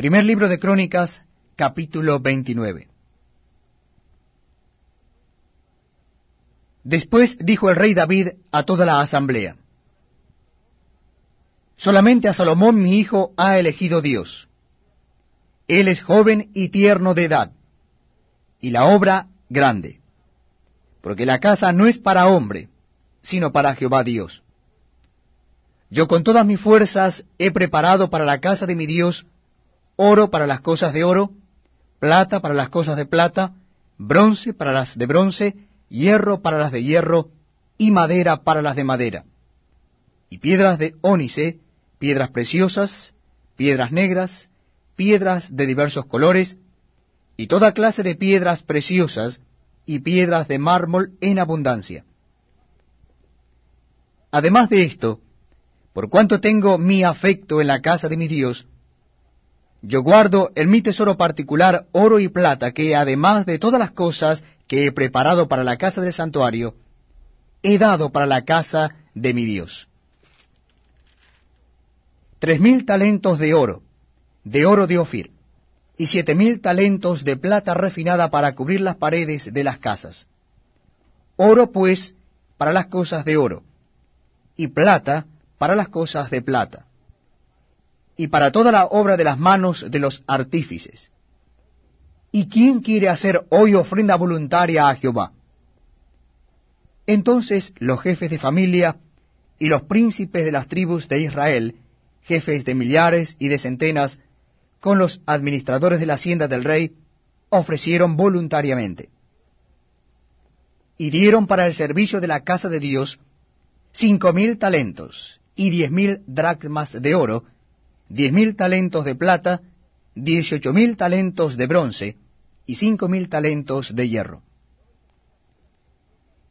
Primer libro de Crónicas, capítulo 29. Después dijo el rey David a toda la asamblea, Solamente a Salomón mi hijo ha elegido Dios. Él es joven y tierno de edad, y la obra grande, porque la casa no es para hombre, sino para Jehová Dios. Yo con todas mis fuerzas he preparado para la casa de mi Dios oro para las cosas de oro, plata para las cosas de plata, bronce para las de bronce, hierro para las de hierro, y madera para las de madera, y piedras de ónice, piedras preciosas, piedras negras, piedras de diversos colores, y toda clase de piedras preciosas, y piedras de mármol en abundancia. Además de esto, por cuanto tengo mi afecto en la casa de mi Dios, yo guardo en mi tesoro particular oro y plata que, además de todas las cosas que he preparado para la casa del santuario, he dado para la casa de mi Dios. Tres mil talentos de oro, de oro de Ofir, y siete mil talentos de plata refinada para cubrir las paredes de las casas. Oro, pues, para las cosas de oro, y plata para las cosas de plata, y para toda la obra de las manos de los artífices. ¿Y quién quiere hacer hoy ofrenda voluntaria a Jehová? Entonces los jefes de familia y los príncipes de las tribus de Israel, jefes de millares y de centenas, con los administradores de la hacienda del rey, ofrecieron voluntariamente. Y dieron para el servicio de la casa de Dios cinco mil talentos, y diez mil dracmas de oro, diez mil talentos de plata, dieciocho mil talentos de bronce, y cinco mil talentos de hierro.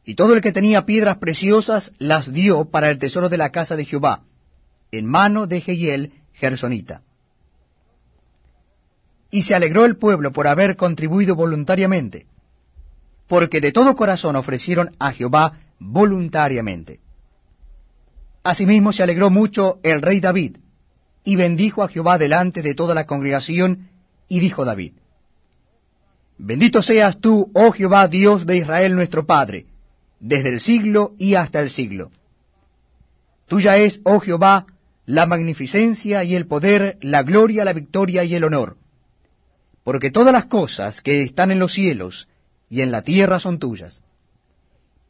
Y todo el que tenía piedras preciosas las dio para el tesoro de la casa de Jehová, en mano de Jehiel Gersonita. Y se alegró el pueblo por haber contribuido voluntariamente, porque de todo corazón ofrecieron a Jehová voluntariamente. Asimismo se alegró mucho el rey David, y bendijo a Jehová delante de toda la congregación, y dijo David, Bendito seas tú, oh Jehová, Dios de Israel nuestro Padre, desde el siglo y hasta el siglo. Tuya es, oh Jehová, la magnificencia y el poder, la gloria, la victoria y el honor. Porque todas las cosas que están en los cielos y en la tierra son tuyas.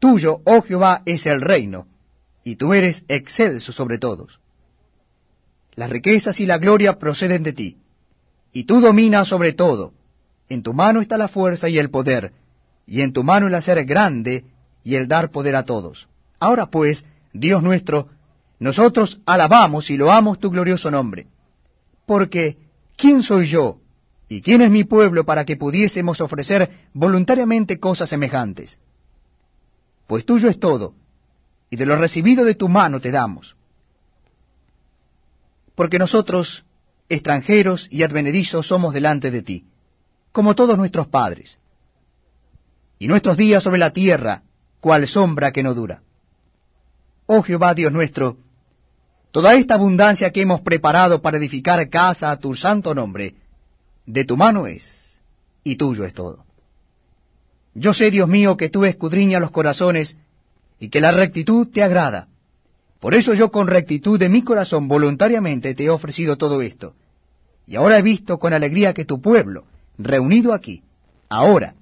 Tuyo, oh Jehová, es el reino, y tú eres excelso sobre todos. Las riquezas y la gloria proceden de ti, y tú dominas sobre todo. En tu mano está la fuerza y el poder, y en tu mano el hacer grande y el dar poder a todos. Ahora pues, Dios nuestro, nosotros alabamos y loamos tu glorioso nombre. Porque, ¿quién soy yo y quién es mi pueblo para que pudiésemos ofrecer voluntariamente cosas semejantes? Pues tuyo es todo, y de lo recibido de tu mano te damos. Porque nosotros, extranjeros y advenedizos, somos delante de ti, como todos nuestros padres. Y nuestros días sobre la tierra, cual sombra que no dura. Oh Jehová Dios nuestro, toda esta abundancia que hemos preparado para edificar casa a tu santo nombre, de tu mano es, y tuyo es todo. Yo sé, Dios mío, que tú escudriñas los corazones, y que la rectitud te agrada. Por eso yo con rectitud de mi corazón voluntariamente te he ofrecido todo esto. Y ahora he visto con alegría que tu pueblo, reunido aquí, ahora,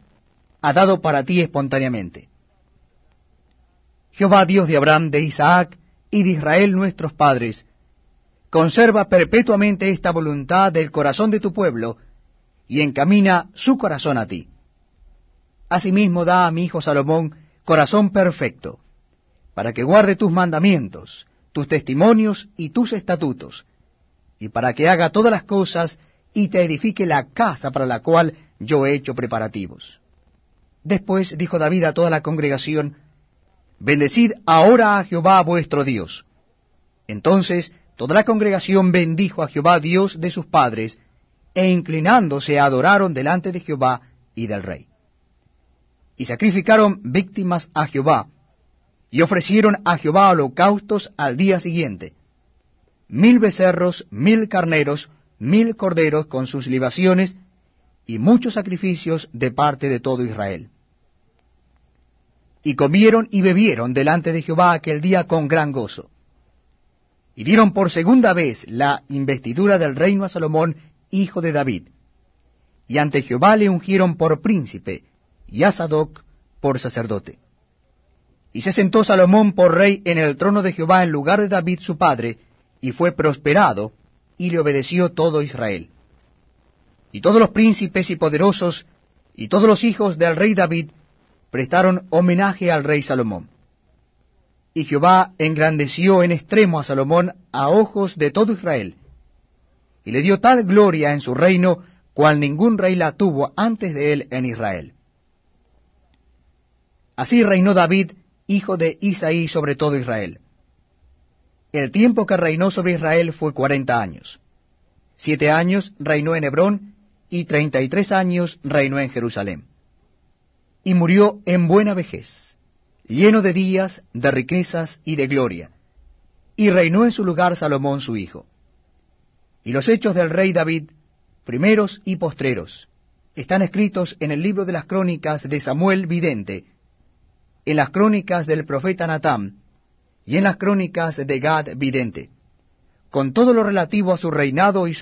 ha dado para ti espontáneamente. Jehová Dios de Abraham, de Isaac y de Israel nuestros padres, conserva perpetuamente esta voluntad del corazón de tu pueblo, y encamina su corazón a ti. Asimismo da a mi hijo Salomón corazón perfecto, para que guarde tus mandamientos, tus testimonios y tus estatutos, y para que haga todas las cosas y te edifique la casa para la cual yo he hecho preparativos. Después dijo David a toda la congregación, Bendecid ahora a Jehová vuestro Dios. Entonces toda la congregación bendijo a Jehová Dios de sus padres, e inclinándose adoraron delante de Jehová y del rey. Y sacrificaron víctimas a Jehová, y ofrecieron a Jehová holocaustos al día siguiente, mil becerros, mil carneros, mil corderos con sus libaciones y muchos sacrificios de parte de todo Israel. Y comieron y bebieron delante de Jehová aquel día con gran gozo. Y dieron por segunda vez la investidura del reino a Salomón, hijo de David. Y ante Jehová le ungieron por príncipe, y a Sadoc por sacerdote. Y se sentó Salomón por rey en el trono de Jehová en lugar de David su padre, y fue prosperado, y le obedeció todo Israel. Y todos los príncipes y poderosos, y todos los hijos del rey David, prestaron homenaje al rey Salomón. Y Jehová engrandeció en extremo a Salomón a ojos de todo Israel, y le dio tal gloria en su reino, cual ningún rey la tuvo antes de él en Israel. Así reinó David, hijo de Isaí, sobre todo Israel. El tiempo que reinó sobre Israel fue cuarenta años. Siete años reinó en Hebrón, y treinta y tres años reinó en Jerusalén. Y murió en buena vejez, lleno de días, de riquezas y de gloria. Y reinó en su lugar Salomón su hijo. Y los hechos del rey David, primeros y postreros, están escritos en el libro de las crónicas de Samuel Vidente, en las crónicas del profeta Natán, y en las crónicas de Gad Vidente, con todo lo relativo a su reinado y